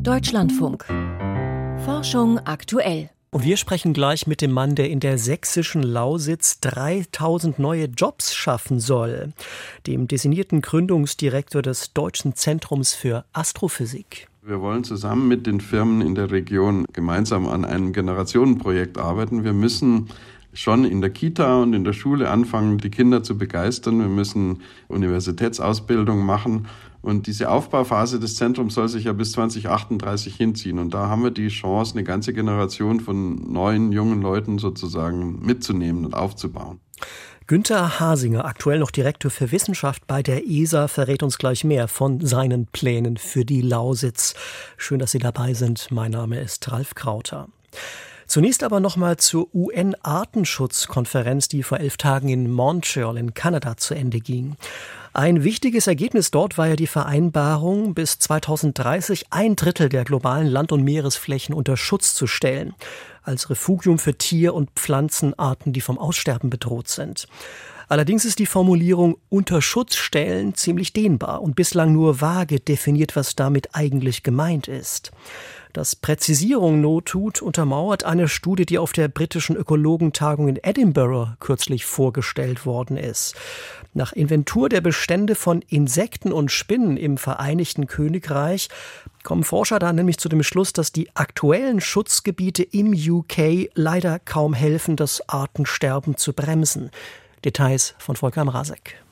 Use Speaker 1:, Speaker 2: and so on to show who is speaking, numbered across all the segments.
Speaker 1: Deutschlandfunk. Forschung aktuell.
Speaker 2: Und wir sprechen gleich mit dem Mann, der in der sächsischen Lausitz 3000 neue Jobs schaffen soll, dem designierten Gründungsdirektor des Deutschen Zentrums für Astrophysik.
Speaker 3: Wir wollen zusammen mit den Firmen in der Region gemeinsam an einem Generationenprojekt arbeiten. Wir müssen schon in der Kita und in der Schule anfangen, die Kinder zu begeistern. Wir müssen Universitätsausbildung machen. Und diese Aufbauphase des Zentrums soll sich ja bis 2038 hinziehen. Und da haben wir die Chance, eine ganze Generation von neuen, jungen Leuten sozusagen mitzunehmen und aufzubauen.
Speaker 2: Günter Hasinger, aktuell noch Direktor für Wissenschaft bei der ESA, verrät uns gleich mehr von seinen Plänen für die Lausitz. Schön, dass Sie dabei sind. Mein Name ist Ralf Krauter. Zunächst aber nochmal zur UN-Artenschutzkonferenz, die vor elf Tagen in Montreal in Kanada zu Ende ging. Ein wichtiges Ergebnis dort war ja die Vereinbarung, bis 2030 ein Drittel der globalen Land- und Meeresflächen unter Schutz zu stellen, als Refugium für Tier- und Pflanzenarten, die vom Aussterben bedroht sind. Allerdings ist die Formulierung unter Schutz stellen ziemlich dehnbar und bislang nur vage definiert, was damit eigentlich gemeint ist. Dass Präzisierung Not tut, untermauert eine Studie, die auf der britischen Ökologentagung in Edinburgh kürzlich vorgestellt worden ist. Nach Inventur der Bestände von Insekten und Spinnen im Vereinigten Königreich kommen Forscher da nämlich zu dem Schluss, dass die aktuellen Schutzgebiete im UK leider kaum helfen, das Artensterben zu bremsen. Details von Volker Mrazek.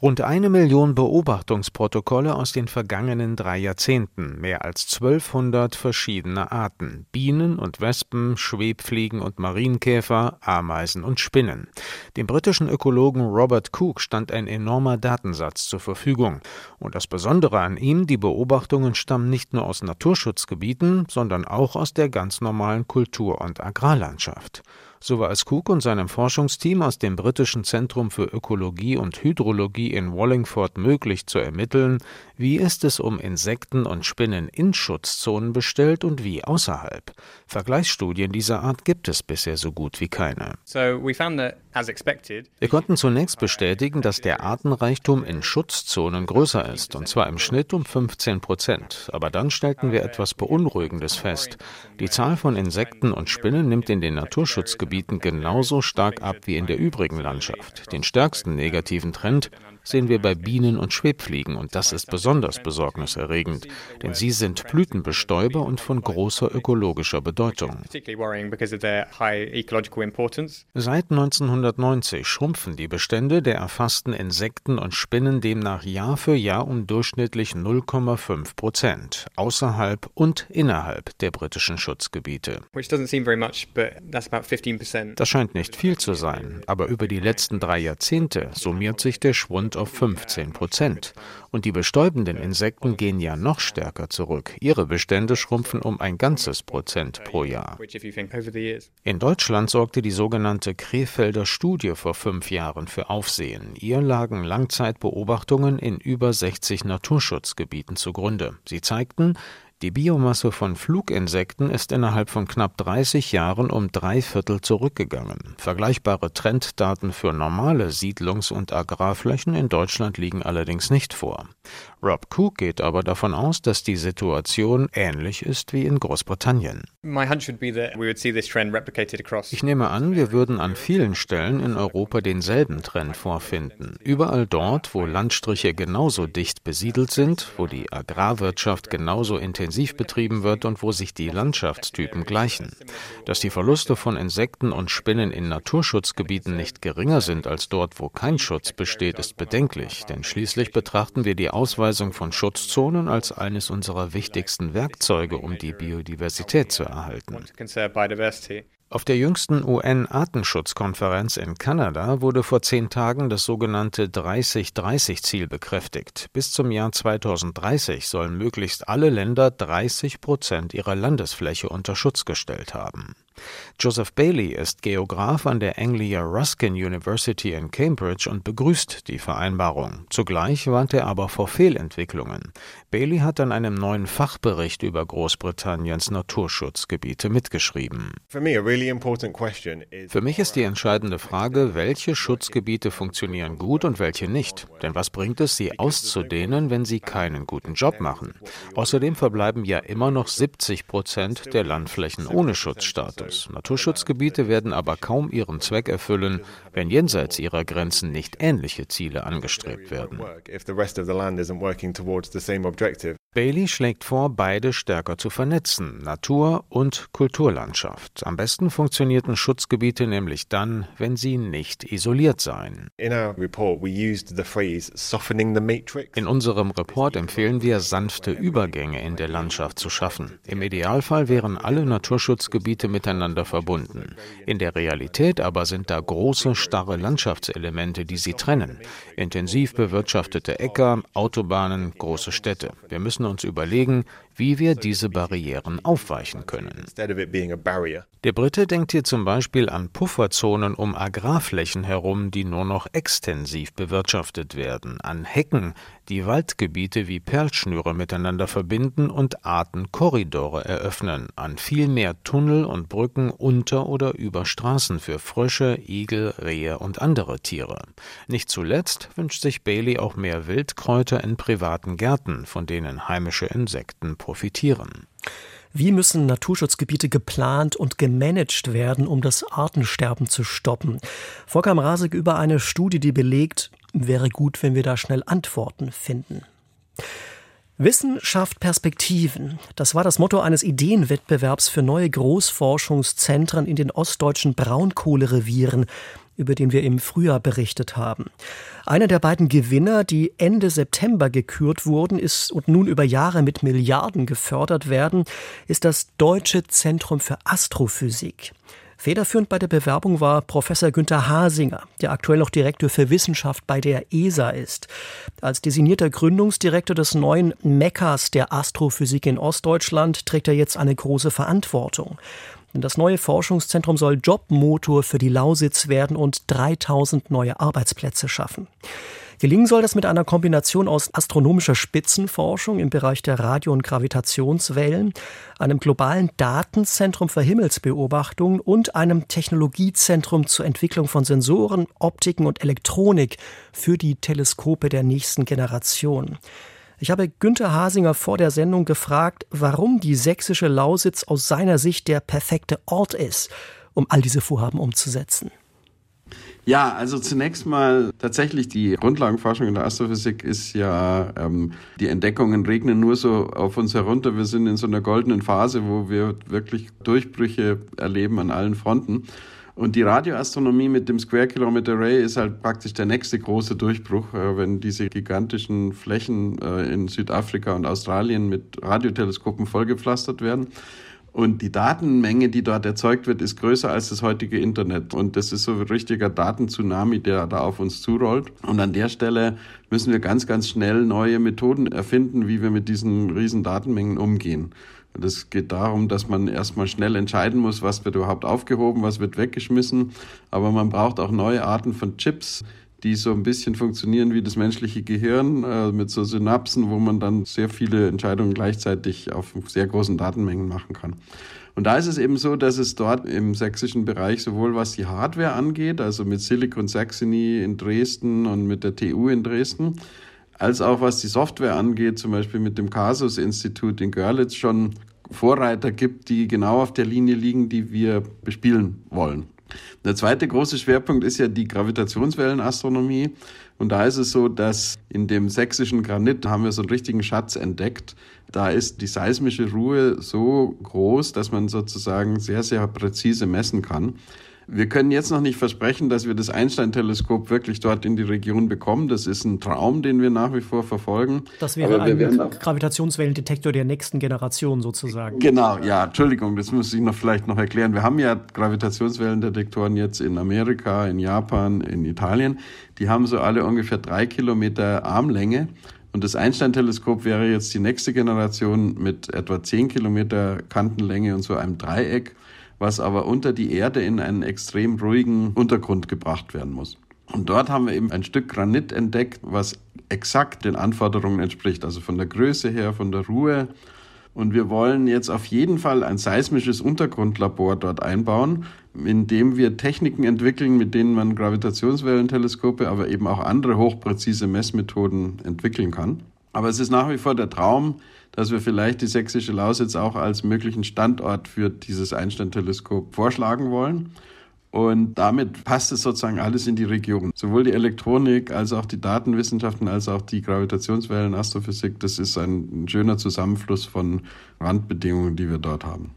Speaker 4: Rund eine Million Beobachtungsprotokolle aus den vergangenen drei Jahrzehnten, mehr als 1200 verschiedene Arten, Bienen und Wespen, Schwebfliegen und Marienkäfer, Ameisen und Spinnen. Dem britischen Ökologen Robert Cook stand ein enormer Datensatz zur Verfügung. Und das Besondere an ihm, die Beobachtungen stammen nicht nur aus Naturschutzgebieten, sondern auch aus der ganz normalen Kultur- und Agrarlandschaft. So war es Cook und seinem Forschungsteam aus dem britischen Zentrum für Ökologie und Hydrologie in Wallingford möglich zu ermitteln, wie ist es um Insekten und Spinnen in Schutzzonen bestellt und wie außerhalb. Vergleichsstudien dieser Art gibt es bisher so gut wie keine. Wir konnten zunächst bestätigen, dass der Artenreichtum in Schutzzonen größer ist, und zwar im Schnitt um 15 Prozent. Aber dann stellten wir etwas Beunruhigendes fest. Die Zahl von Insekten und Spinnen nimmt in den Naturschutzgebieten genauso stark ab wie in der übrigen Landschaft. Den stärksten negativen Trend sehen wir bei Bienen und Schwebfliegen und das ist besonders besorgniserregend, denn sie sind Blütenbestäuber und von großer ökologischer Bedeutung. Seit 1990 schrumpfen die Bestände der erfassten Insekten und Spinnen demnach Jahr für Jahr um durchschnittlich 0,5 Prozent, außerhalb und innerhalb der britischen Schutzgebiete. Das scheint nicht viel zu sein, aber über die letzten drei Jahrzehnte summiert sich der Schwund auf 15 Prozent. Und die bestäubenden Insekten gehen ja noch stärker zurück. Ihre Bestände schrumpfen um ein ganzes Prozent pro Jahr. In Deutschland sorgte die sogenannte Krefelder Studie vor fünf Jahren für Aufsehen. Ihr lagen Langzeitbeobachtungen in über 60 Naturschutzgebieten zugrunde. Sie zeigten, die Biomasse von Fluginsekten ist innerhalb von knapp 30 Jahren um drei Viertel zurückgegangen. Vergleichbare Trenddaten für normale Siedlungs- und Agrarflächen in Deutschland liegen allerdings nicht vor. Rob Cook geht aber davon aus, dass die Situation ähnlich ist wie in Großbritannien. Ich nehme an, wir würden an vielen Stellen in Europa denselben Trend vorfinden. Überall dort, wo Landstriche genauso dicht besiedelt sind, wo die Agrarwirtschaft genauso intensiv betrieben wird und wo sich die Landschaftstypen gleichen. Dass die Verluste von Insekten und Spinnen in Naturschutzgebieten nicht geringer sind als dort, wo kein Schutz besteht, ist bedenklich, denn schließlich betrachten wir die Ausweisung von Schutzzonen als eines unserer wichtigsten Werkzeuge, um die Biodiversität zu erhalten. Auf der jüngsten UN-Artenschutzkonferenz in Kanada wurde vor zehn Tagen das sogenannte 30-30-Ziel bekräftigt. Bis zum Jahr 2030 sollen möglichst alle Länder 30 Prozent ihrer Landesfläche unter Schutz gestellt haben. Joseph Bailey ist Geograf an der Anglia Ruskin University in Cambridge und begrüßt die Vereinbarung. Zugleich warnt er aber vor Fehlentwicklungen. Bailey hat an einem neuen Fachbericht über Großbritanniens Naturschutzgebiete mitgeschrieben. Für mich Für mich ist die entscheidende Frage, welche Schutzgebiete funktionieren gut und welche nicht. Denn was bringt es, sie auszudehnen, wenn sie keinen guten Job machen? Außerdem verbleiben ja immer noch 70 Prozent der Landflächen ohne Schutzstatus. Naturschutzgebiete werden aber kaum ihren Zweck erfüllen, wenn jenseits ihrer Grenzen nicht ähnliche Ziele angestrebt werden. Bailey schlägt vor, beide stärker zu vernetzen, Natur und Kulturlandschaft. Am besten funktionierten Schutzgebiete nämlich dann, wenn sie nicht isoliert seien. In unserem Report empfehlen wir, sanfte Übergänge in der Landschaft zu schaffen. Im Idealfall wären alle Naturschutzgebiete miteinander verbunden. In der Realität aber sind da große, starre Landschaftselemente, die sie trennen. Intensiv bewirtschaftete Äcker, Autobahnen, große Städte. Wir müssen uns überlegen, wie wir diese Barrieren aufweichen können. Der Brite denkt hier zum Beispiel an Pufferzonen um Agrarflächen herum, die nur noch extensiv bewirtschaftet werden, an Hecken, die Waldgebiete wie Perlschnüre miteinander verbinden und Artenkorridore eröffnen, an viel mehr Tunnel und Brücken unter oder über Straßen für Frösche, Igel, Rehe und andere Tiere. Nicht zuletzt wünscht sich Bailey auch mehr Wildkräuter in privaten Gärten, von denen heimische Insekten profitieren.
Speaker 2: Wie müssen Naturschutzgebiete geplant und gemanagt werden, um das Artensterben zu stoppen? Volker Mrasek über eine Studie, die belegt, wäre gut, wenn wir da schnell Antworten finden. Wissen schafft Perspektiven. Das war das Motto eines Ideenwettbewerbs für neue Großforschungszentren in den ostdeutschen Braunkohlerevieren über den wir im Frühjahr berichtet haben. Einer der beiden Gewinner, die Ende September gekürt wurden, ist und nun über Jahre mit Milliarden gefördert werden, ist das Deutsche Zentrum für Astrophysik. Federführend bei der Bewerbung war Professor Günther Hasinger, der aktuell noch Direktor für Wissenschaft bei der ESA ist. Als designierter Gründungsdirektor des neuen Mekkas der Astrophysik in Ostdeutschland trägt er jetzt eine große Verantwortung. Denn das neue Forschungszentrum soll Jobmotor für die Lausitz werden und 3000 neue Arbeitsplätze schaffen. Gelingen soll das mit einer Kombination aus astronomischer Spitzenforschung im Bereich der Radio- und Gravitationswellen, einem globalen Datenzentrum für Himmelsbeobachtung und einem Technologiezentrum zur Entwicklung von Sensoren, Optiken und Elektronik für die Teleskope der nächsten Generation. Ich habe Günther Hasinger vor der Sendung gefragt, warum die sächsische Lausitz aus seiner Sicht der perfekte Ort ist, um all diese Vorhaben umzusetzen.
Speaker 3: Ja, also zunächst mal tatsächlich die Grundlagenforschung in der Astrophysik ist ja, ähm, die Entdeckungen regnen nur so auf uns herunter. Wir sind in so einer goldenen Phase, wo wir wirklich Durchbrüche erleben an allen Fronten. Und die Radioastronomie mit dem Square Kilometer Array ist halt praktisch der nächste große Durchbruch, äh, wenn diese gigantischen Flächen äh, in Südafrika und Australien mit Radioteleskopen vollgepflastert werden. Und die Datenmenge, die dort erzeugt wird, ist größer als das heutige Internet. Und das ist so ein richtiger Datentsunami, der da auf uns zurollt. Und an der Stelle müssen wir ganz, ganz schnell neue Methoden erfinden, wie wir mit diesen riesen Datenmengen umgehen. Es geht darum, dass man erstmal schnell entscheiden muss, was wird überhaupt aufgehoben, was wird weggeschmissen. Aber man braucht auch neue Arten von Chips, die so ein bisschen funktionieren wie das menschliche Gehirn, äh, mit so Synapsen, wo man dann sehr viele Entscheidungen gleichzeitig auf sehr großen Datenmengen machen kann. Und da ist es eben so, dass es dort im sächsischen Bereich sowohl was die Hardware angeht, also mit Silicon Saxony in Dresden und mit der TU in Dresden, als auch was die Software angeht, zum Beispiel mit dem Casus-Institut in Görlitz schon Vorreiter gibt, die genau auf der Linie liegen, die wir bespielen wollen. Der zweite große Schwerpunkt ist ja die Gravitationswellenastronomie. Und da ist es so, dass in dem sächsischen Granit haben wir so einen richtigen Schatz entdeckt. Da ist die seismische Ruhe so groß, dass man sozusagen sehr, sehr präzise messen kann. Wir können jetzt noch nicht versprechen, dass wir das Einstein-Teleskop wirklich dort in die Region bekommen. Das ist ein Traum, den wir nach wie vor verfolgen.
Speaker 2: Das wäre ein Gravitationswellendetektor der nächsten Generation sozusagen.
Speaker 3: Genau, ja, Entschuldigung, das muss ich noch vielleicht noch erklären. Wir haben ja Gravitationswellendetektoren jetzt in Amerika, in Japan, in Italien. Die haben so alle ungefähr drei Kilometer Armlänge. Und das Einstein-Teleskop wäre jetzt die nächste Generation mit etwa zehn Kilometer Kantenlänge und so einem Dreieck was aber unter die Erde in einen extrem ruhigen Untergrund gebracht werden muss. Und dort haben wir eben ein Stück Granit entdeckt, was exakt den Anforderungen entspricht, also von der Größe her, von der Ruhe. Und wir wollen jetzt auf jeden Fall ein seismisches Untergrundlabor dort einbauen, in dem wir Techniken entwickeln, mit denen man Gravitationswellenteleskope, aber eben auch andere hochpräzise Messmethoden entwickeln kann. Aber es ist nach wie vor der Traum, dass wir vielleicht die sächsische Lausitz auch als möglichen Standort für dieses Einstein-Teleskop vorschlagen wollen. Und damit passt es sozusagen alles in die Region. Sowohl die Elektronik als auch die Datenwissenschaften als auch die Gravitationswellen, Astrophysik. Das ist ein schöner Zusammenfluss von Randbedingungen, die wir dort haben.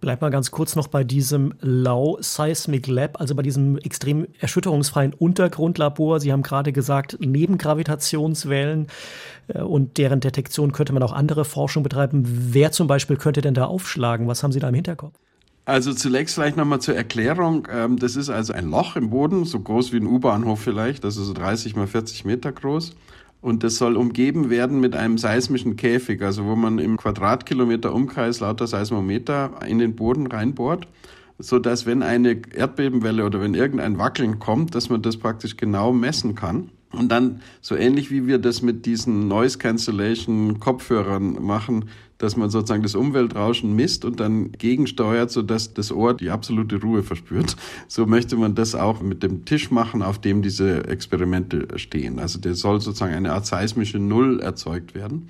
Speaker 2: Bleib mal ganz kurz noch bei diesem Low Seismic Lab, also bei diesem extrem erschütterungsfreien Untergrundlabor. Sie haben gerade gesagt, neben Gravitationswellen äh, und deren Detektion könnte man auch andere Forschung betreiben. Wer zum Beispiel könnte denn da aufschlagen? Was haben Sie da im Hinterkopf?
Speaker 3: Also zunächst vielleicht nochmal zur Erklärung. Ähm, das ist also ein Loch im Boden, so groß wie ein U-Bahnhof vielleicht, also so 30 mal 40 Meter groß. Und das soll umgeben werden mit einem seismischen Käfig, also wo man im Quadratkilometer Umkreis lauter Seismometer in den Boden reinbohrt, so dass wenn eine Erdbebenwelle oder wenn irgendein Wackeln kommt, dass man das praktisch genau messen kann. Und dann so ähnlich wie wir das mit diesen Noise Cancellation Kopfhörern machen, dass man sozusagen das Umweltrauschen misst und dann gegensteuert, sodass das Ohr die absolute Ruhe verspürt. So möchte man das auch mit dem Tisch machen, auf dem diese Experimente stehen. Also der soll sozusagen eine Art seismische Null erzeugt werden.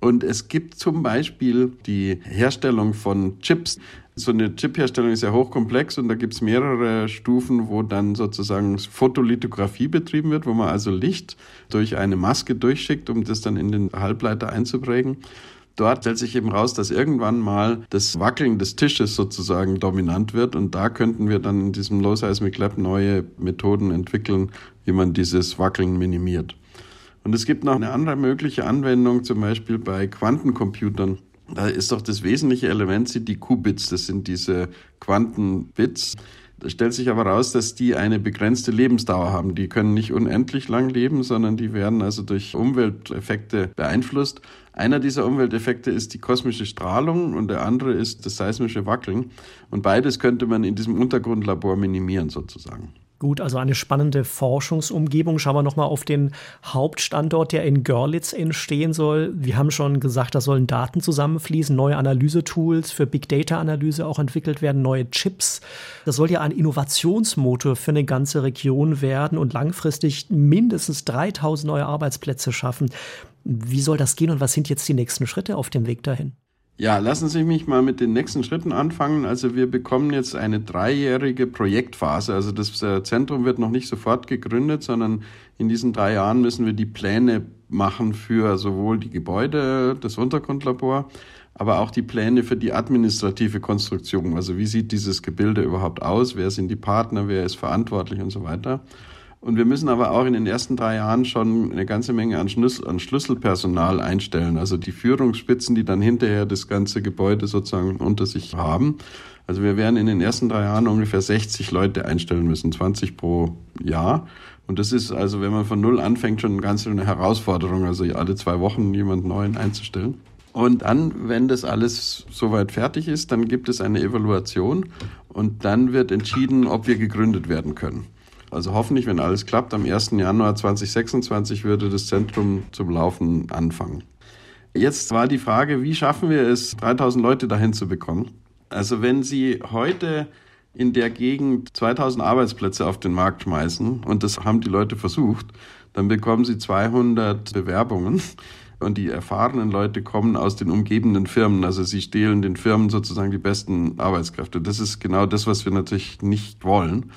Speaker 3: Und es gibt zum Beispiel die Herstellung von Chips. So eine Chipherstellung ist ja hochkomplex und da gibt es mehrere Stufen, wo dann sozusagen Fotolithografie betrieben wird, wo man also Licht durch eine Maske durchschickt, um das dann in den Halbleiter einzuprägen. Dort stellt sich eben raus, dass irgendwann mal das Wackeln des Tisches sozusagen dominant wird und da könnten wir dann in diesem Low Seismic Lab neue Methoden entwickeln, wie man dieses Wackeln minimiert. Und es gibt noch eine andere mögliche Anwendung, zum Beispiel bei Quantencomputern. Da ist doch das wesentliche Element sind die Qubits, das sind diese Quantenbits. Da stellt sich aber raus, dass die eine begrenzte Lebensdauer haben. Die können nicht unendlich lang leben, sondern die werden also durch Umwelteffekte beeinflusst. Einer dieser Umwelteffekte ist die kosmische Strahlung und der andere ist das seismische Wackeln. Und beides könnte man in diesem Untergrundlabor minimieren sozusagen.
Speaker 2: Gut, also eine spannende Forschungsumgebung. Schauen wir nochmal auf den Hauptstandort, der in Görlitz entstehen soll. Wir haben schon gesagt, da sollen Daten zusammenfließen, neue Analysetools für Big Data Analyse auch entwickelt werden, neue Chips. Das soll ja ein Innovationsmotor für eine ganze Region werden und langfristig mindestens 3000 neue Arbeitsplätze schaffen. Wie soll das gehen und was sind jetzt die nächsten Schritte auf dem Weg dahin?
Speaker 3: Ja, lassen Sie mich mal mit den nächsten Schritten anfangen. Also wir bekommen jetzt eine dreijährige Projektphase. Also das äh, Zentrum wird noch nicht sofort gegründet, sondern in diesen drei Jahren müssen wir die Pläne machen für sowohl die Gebäude, das Untergrundlabor, aber auch die Pläne für die administrative Konstruktion. Also wie sieht dieses Gebilde überhaupt aus? Wer sind die Partner? Wer ist verantwortlich und so weiter? Und wir müssen aber auch in den ersten drei Jahren schon eine ganze Menge an, Schlüssel, an Schlüsselpersonal einstellen. Also die Führungsspitzen, die dann hinterher das ganze Gebäude sozusagen unter sich haben. Also wir werden in den ersten drei Jahren ungefähr 60 Leute einstellen müssen, 20 pro Jahr. Und das ist also, wenn man von Null anfängt, schon eine ganz eine Herausforderung, also alle zwei Wochen jemand Neuen einzustellen. Und dann, wenn das alles soweit fertig ist, dann gibt es eine Evaluation und dann wird entschieden, ob wir gegründet werden können. Also hoffentlich, wenn alles klappt, am 1. Januar 2026 würde das Zentrum zum Laufen anfangen. Jetzt war die Frage, wie schaffen wir es, 3000 Leute dahin zu bekommen? Also wenn Sie heute in der Gegend 2000 Arbeitsplätze auf den Markt schmeißen, und das haben die Leute versucht, dann bekommen Sie 200 Bewerbungen. Und die erfahrenen Leute kommen aus den umgebenden Firmen. Also sie stehlen den Firmen sozusagen die besten Arbeitskräfte. Das ist genau das, was wir natürlich nicht wollen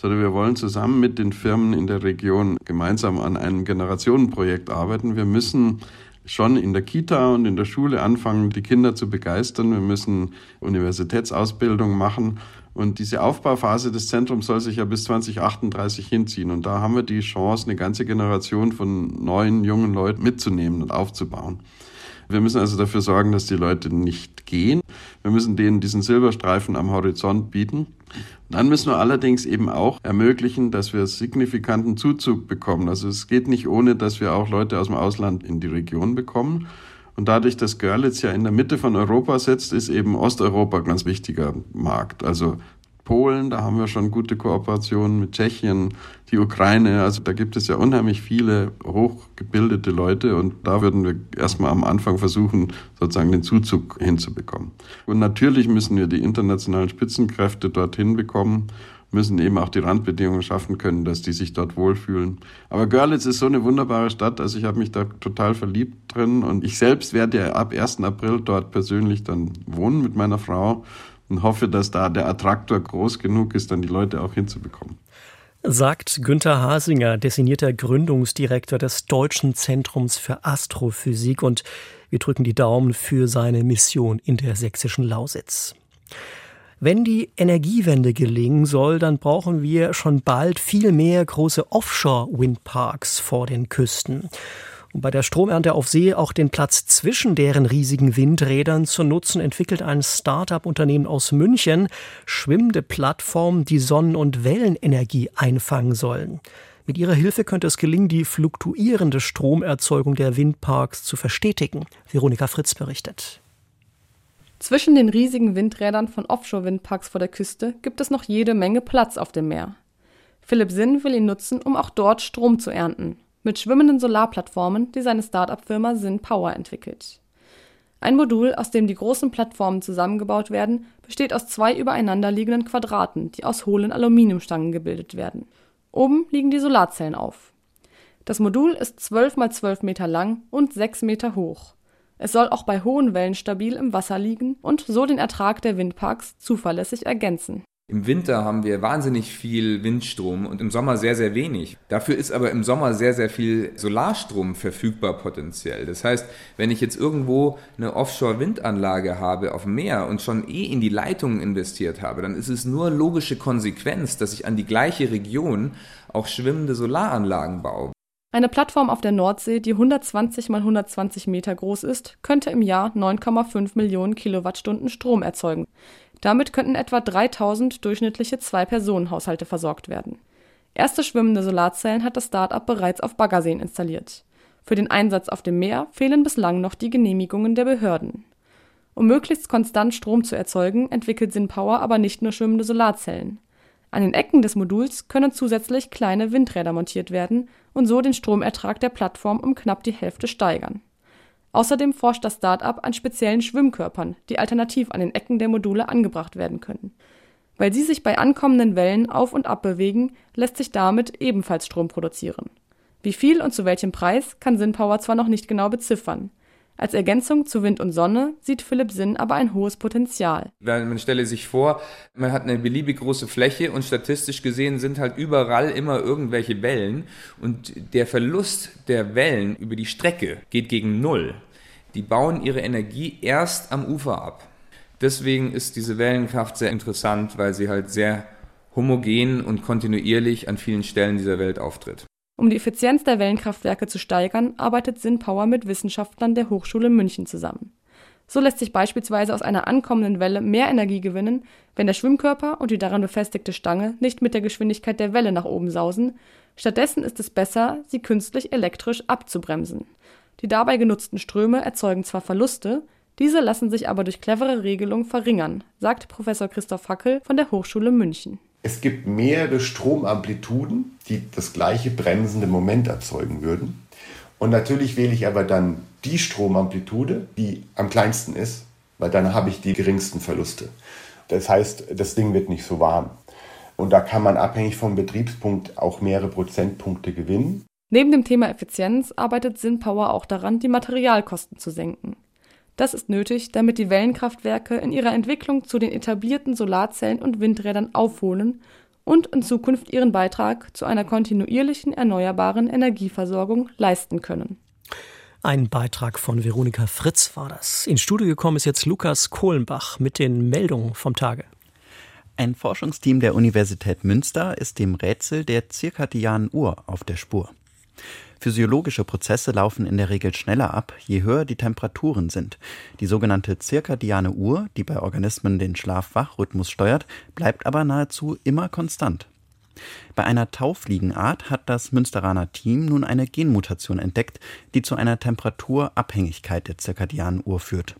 Speaker 3: sondern wir wollen zusammen mit den Firmen in der Region gemeinsam an einem Generationenprojekt arbeiten. Wir müssen schon in der Kita und in der Schule anfangen, die Kinder zu begeistern. Wir müssen Universitätsausbildung machen. Und diese Aufbauphase des Zentrums soll sich ja bis 2038 hinziehen. Und da haben wir die Chance, eine ganze Generation von neuen, jungen Leuten mitzunehmen und aufzubauen. Wir müssen also dafür sorgen, dass die Leute nicht gehen. Wir müssen denen diesen Silberstreifen am Horizont bieten. Dann müssen wir allerdings eben auch ermöglichen, dass wir signifikanten Zuzug bekommen. Also es geht nicht ohne, dass wir auch Leute aus dem Ausland in die Region bekommen. Und dadurch, dass Görlitz ja in der Mitte von Europa sitzt, ist eben Osteuropa ein ganz wichtiger Markt. Also Polen, da haben wir schon gute Kooperationen mit Tschechien, die Ukraine. Also da gibt es ja unheimlich viele hochgebildete Leute und da würden wir erstmal am Anfang versuchen, sozusagen den Zuzug hinzubekommen. Und natürlich müssen wir die internationalen Spitzenkräfte dorthin bekommen müssen eben auch die Randbedingungen schaffen können, dass die sich dort wohlfühlen. Aber Görlitz ist so eine wunderbare Stadt, also ich habe mich da total verliebt drin und ich selbst werde ja ab 1. April dort persönlich dann wohnen mit meiner Frau und hoffe, dass da der Attraktor groß genug ist, dann die Leute auch hinzubekommen.
Speaker 2: Sagt Günther Hasinger, designierter Gründungsdirektor des Deutschen Zentrums für Astrophysik und wir drücken die Daumen für seine Mission in der sächsischen Lausitz. Wenn die Energiewende gelingen soll, dann brauchen wir schon bald viel mehr große Offshore-Windparks vor den Küsten um bei der Stromernte auf See auch den Platz zwischen deren riesigen Windrädern zu nutzen, entwickelt ein Start-up-Unternehmen aus München schwimmende Plattformen, die Sonnen- und Wellenenergie einfangen sollen. Mit ihrer Hilfe könnte es gelingen, die fluktuierende Stromerzeugung der Windparks zu verstetigen. Veronika Fritz berichtet.
Speaker 5: Zwischen den riesigen Windrädern von Offshore-Windparks vor der Küste gibt es noch jede Menge Platz auf dem Meer. Philipp Sinn will ihn nutzen, um auch dort Strom zu ernten mit schwimmenden Solarplattformen, die seine Start-up-Firma Syn Power entwickelt. Ein Modul, aus dem die großen Plattformen zusammengebaut werden, besteht aus zwei übereinanderliegenden Quadraten, die aus hohlen Aluminiumstangen gebildet werden. Oben liegen die Solarzellen auf. Das Modul ist 12 mal 12 Meter lang und 6 Meter hoch. Es soll auch bei hohen Wellen stabil im Wasser liegen und so den Ertrag der Windparks zuverlässig ergänzen.
Speaker 6: Im Winter haben wir wahnsinnig viel Windstrom und im Sommer sehr, sehr wenig. Dafür ist aber im Sommer sehr, sehr viel Solarstrom verfügbar potenziell. Das heißt, wenn ich jetzt irgendwo eine Offshore-Windanlage habe auf dem Meer und schon eh in die Leitungen investiert habe, dann ist es nur logische Konsequenz, dass ich an die gleiche Region auch schwimmende Solaranlagen baue.
Speaker 5: Eine Plattform auf der Nordsee, die 120 mal 120 Meter groß ist, könnte im Jahr 9,5 Millionen Kilowattstunden Strom erzeugen. Damit könnten etwa 3000 durchschnittliche Zwei-Personen-Haushalte versorgt werden. Erste schwimmende Solarzellen hat das Start-up bereits auf Baggerseen installiert. Für den Einsatz auf dem Meer fehlen bislang noch die Genehmigungen der Behörden. Um möglichst konstant Strom zu erzeugen, entwickelt SinPower aber nicht nur schwimmende Solarzellen. An den Ecken des Moduls können zusätzlich kleine Windräder montiert werden und so den Stromertrag der Plattform um knapp die Hälfte steigern Außerdem forscht das Start-up an speziellen Schwimmkörpern, die alternativ an den Ecken der Module angebracht werden können. Weil sie sich bei ankommenden Wellen auf und ab bewegen, lässt sich damit ebenfalls Strom produzieren. Wie viel und zu welchem Preis kann SinPower zwar noch nicht genau beziffern als Ergänzung zu Wind und Sonne sieht Philipp Sinn aber ein hohes Potenzial.
Speaker 6: Man stelle sich vor, man hat eine beliebig große Fläche und statistisch gesehen sind halt überall immer irgendwelche Wellen und der Verlust der Wellen über die Strecke geht gegen Null. Die bauen ihre Energie erst am Ufer ab. Deswegen ist diese Wellenkraft sehr interessant, weil sie halt sehr homogen und kontinuierlich an vielen Stellen dieser Welt auftritt.
Speaker 5: Um die Effizienz der Wellenkraftwerke zu steigern, arbeitet SinPower mit Wissenschaftlern der Hochschule München zusammen. So lässt sich beispielsweise aus einer ankommenden Welle mehr Energie gewinnen, wenn der Schwimmkörper und die daran befestigte Stange nicht mit der Geschwindigkeit der Welle nach oben sausen. Stattdessen ist es besser, sie künstlich elektrisch abzubremsen. Die dabei genutzten Ströme erzeugen zwar Verluste, diese lassen sich aber durch clevere Regelung verringern, sagt Professor Christoph Hackel von der Hochschule München.
Speaker 7: Es gibt mehrere Stromamplituden, die das gleiche bremsende Moment erzeugen würden. Und natürlich wähle ich aber dann die Stromamplitude, die am kleinsten ist, weil dann habe ich die geringsten Verluste. Das heißt, das Ding wird nicht so warm. Und da kann man abhängig vom Betriebspunkt auch mehrere Prozentpunkte gewinnen.
Speaker 5: Neben dem Thema Effizienz arbeitet SinPower auch daran, die Materialkosten zu senken. Das ist nötig, damit die Wellenkraftwerke in ihrer Entwicklung zu den etablierten Solarzellen und Windrädern aufholen und in Zukunft ihren Beitrag zu einer kontinuierlichen erneuerbaren Energieversorgung leisten können.
Speaker 2: Ein Beitrag von Veronika Fritz war das. Ins Studio gekommen ist jetzt Lukas Kohlenbach mit den Meldungen vom Tage.
Speaker 8: Ein Forschungsteam der Universität Münster ist dem Rätsel der zirkadianen Uhr auf der Spur. Physiologische Prozesse laufen in der Regel schneller ab, je höher die Temperaturen sind. Die sogenannte zirkadiane Uhr, die bei Organismen den Schlaf-Wach-Rhythmus steuert, bleibt aber nahezu immer konstant. Bei einer Taufliegenart hat das Münsteraner Team nun eine Genmutation entdeckt, die zu einer Temperaturabhängigkeit der zirkadianen Uhr führt.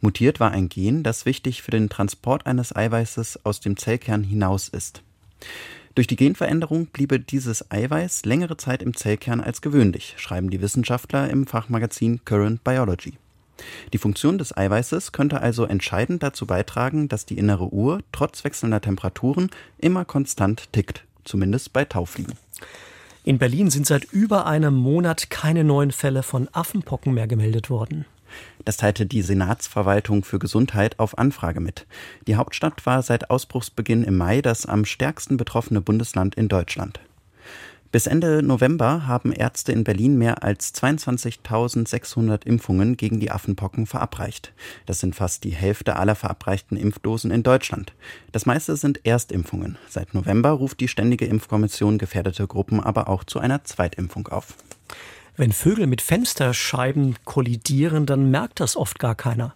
Speaker 8: Mutiert war ein Gen, das wichtig für den Transport eines Eiweißes aus dem Zellkern hinaus ist. Durch die Genveränderung bliebe dieses Eiweiß längere Zeit im Zellkern als gewöhnlich, schreiben die Wissenschaftler im Fachmagazin Current Biology. Die Funktion des Eiweißes könnte also entscheidend dazu beitragen, dass die innere Uhr trotz wechselnder Temperaturen immer konstant tickt, zumindest bei Taufliegen.
Speaker 2: In Berlin sind seit über einem Monat keine neuen Fälle von Affenpocken mehr gemeldet worden.
Speaker 8: Das teilte die Senatsverwaltung für Gesundheit auf Anfrage mit. Die Hauptstadt war seit Ausbruchsbeginn im Mai das am stärksten betroffene Bundesland in Deutschland. Bis Ende November haben Ärzte in Berlin mehr als 22.600 Impfungen gegen die Affenpocken verabreicht. Das sind fast die Hälfte aller verabreichten Impfdosen in Deutschland. Das meiste sind Erstimpfungen. Seit November ruft die Ständige Impfkommission gefährdete Gruppen aber auch zu einer Zweitimpfung auf.
Speaker 2: Wenn Vögel mit Fensterscheiben kollidieren, dann merkt das oft gar keiner.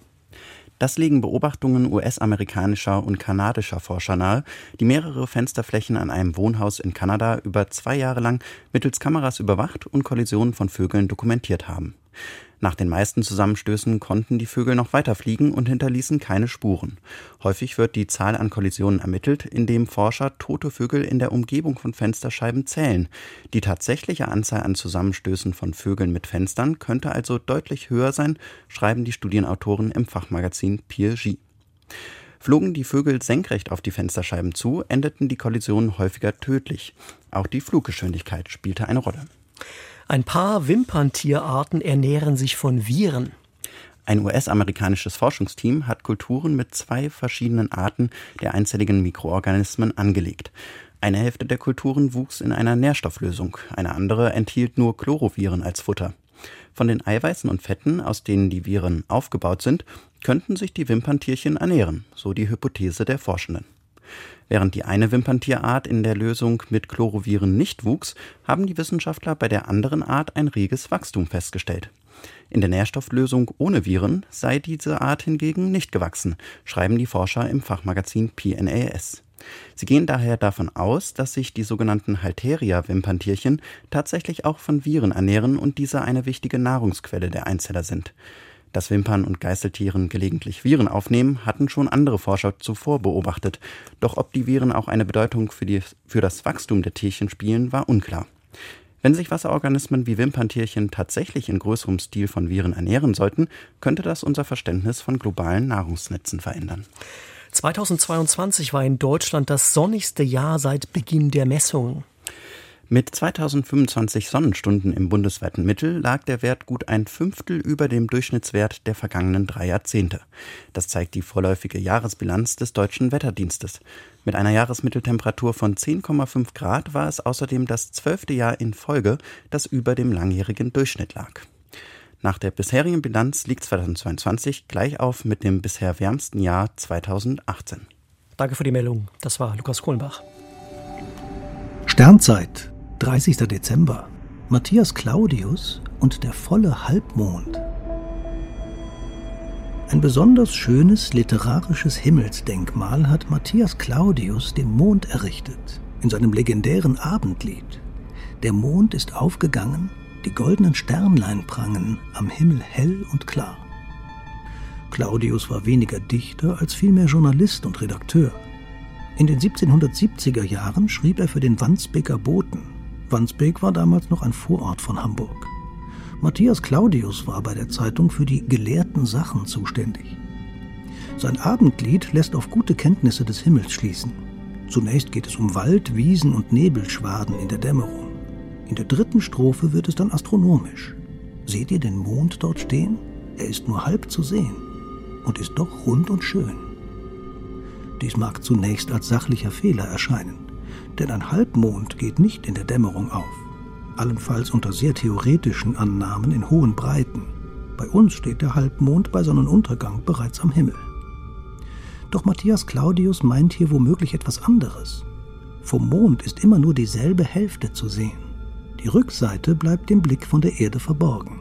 Speaker 8: Das legen Beobachtungen US-amerikanischer und kanadischer Forscher nahe, die mehrere Fensterflächen an einem Wohnhaus in Kanada über zwei Jahre lang mittels Kameras überwacht und Kollisionen von Vögeln dokumentiert haben. Nach den meisten Zusammenstößen konnten die Vögel noch weiter fliegen und hinterließen keine Spuren. Häufig wird die Zahl an Kollisionen ermittelt, indem Forscher tote Vögel in der Umgebung von Fensterscheiben zählen. Die tatsächliche Anzahl an Zusammenstößen von Vögeln mit Fenstern könnte also deutlich höher sein, schreiben die Studienautoren im Fachmagazin Peer-G. Flogen die Vögel senkrecht auf die Fensterscheiben zu, endeten die Kollisionen häufiger tödlich. Auch die Fluggeschwindigkeit spielte eine Rolle.
Speaker 2: Ein paar Wimperntierarten ernähren sich von Viren.
Speaker 8: Ein US-amerikanisches Forschungsteam hat Kulturen mit zwei verschiedenen Arten der einzelligen Mikroorganismen angelegt. Eine Hälfte der Kulturen wuchs in einer Nährstofflösung, eine andere enthielt nur Chloroviren als Futter. Von den Eiweißen und Fetten, aus denen die Viren aufgebaut sind, könnten sich die Wimperntierchen ernähren, so die Hypothese der Forschenden. Während die eine Wimperntierart in der Lösung mit Chloroviren nicht wuchs, haben die Wissenschaftler bei der anderen Art ein reges Wachstum festgestellt. In der Nährstofflösung ohne Viren sei diese Art hingegen nicht gewachsen, schreiben die Forscher im Fachmagazin PNAS. Sie gehen daher davon aus, dass sich die sogenannten Halteria-Wimperntierchen tatsächlich auch von Viren ernähren und diese eine wichtige Nahrungsquelle der Einzeller sind. Dass Wimpern und Geißeltieren gelegentlich Viren aufnehmen, hatten schon andere Forscher zuvor beobachtet. Doch ob die Viren auch eine Bedeutung für, die, für das Wachstum der Tierchen spielen, war unklar. Wenn sich Wasserorganismen wie Wimperntierchen tatsächlich in größerem Stil von Viren ernähren sollten, könnte das unser Verständnis von globalen Nahrungsnetzen verändern.
Speaker 2: 2022 war in Deutschland das sonnigste Jahr seit Beginn der Messungen.
Speaker 8: Mit 2025 Sonnenstunden im bundesweiten Mittel lag der Wert gut ein Fünftel über dem Durchschnittswert der vergangenen drei Jahrzehnte. Das zeigt die vorläufige Jahresbilanz des deutschen Wetterdienstes. Mit einer Jahresmitteltemperatur von 10,5 Grad war es außerdem das zwölfte Jahr in Folge, das über dem langjährigen Durchschnitt lag. Nach der bisherigen Bilanz liegt 2022 gleich auf mit dem bisher wärmsten Jahr 2018.
Speaker 2: Danke für die Meldung. Das war Lukas Kohlenbach.
Speaker 9: Sternzeit 30. Dezember. Matthias Claudius und der volle Halbmond. Ein besonders schönes literarisches Himmelsdenkmal hat Matthias Claudius dem Mond errichtet, in seinem legendären Abendlied. Der Mond ist aufgegangen, die goldenen Sternlein prangen am Himmel hell und klar. Claudius war weniger Dichter als vielmehr Journalist und Redakteur. In den 1770er Jahren schrieb er für den Wandsbeker Boten, Wandsbek war damals noch ein Vorort von Hamburg. Matthias Claudius war bei der Zeitung für die gelehrten Sachen zuständig. Sein Abendlied lässt auf gute Kenntnisse des Himmels schließen. Zunächst geht es um Wald, Wiesen und Nebelschwaden in der Dämmerung. In der dritten Strophe wird es dann astronomisch. Seht ihr den Mond dort stehen? Er ist nur halb zu sehen und ist doch rund und schön. Dies mag zunächst als sachlicher Fehler erscheinen denn ein Halbmond geht nicht in der Dämmerung auf, allenfalls unter sehr theoretischen Annahmen in hohen Breiten. Bei uns steht der Halbmond bei Sonnenuntergang bereits am Himmel. Doch Matthias Claudius meint hier womöglich etwas anderes. Vom Mond ist immer nur dieselbe Hälfte zu sehen. Die Rückseite bleibt dem Blick von der Erde verborgen.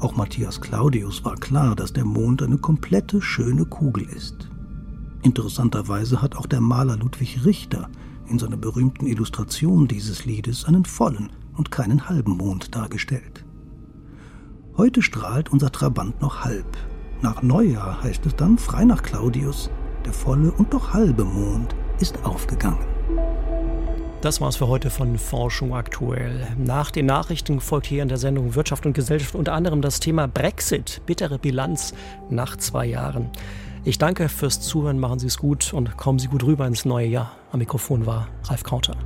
Speaker 9: Auch Matthias Claudius war klar, dass der Mond eine komplette schöne Kugel ist. Interessanterweise hat auch der Maler Ludwig Richter in seiner berühmten Illustration dieses Liedes einen vollen und keinen halben Mond dargestellt. Heute strahlt unser Trabant noch halb. Nach Neujahr heißt es dann, frei nach Claudius, der volle und doch halbe Mond ist aufgegangen.
Speaker 2: Das war's für heute von Forschung aktuell. Nach den Nachrichten folgt hier in der Sendung Wirtschaft und Gesellschaft unter anderem das Thema Brexit, bittere Bilanz nach zwei Jahren. Ich danke fürs Zuhören, machen Sie es gut und kommen Sie gut rüber ins neue Jahr. Am Mikrofon war Ralf Krauter.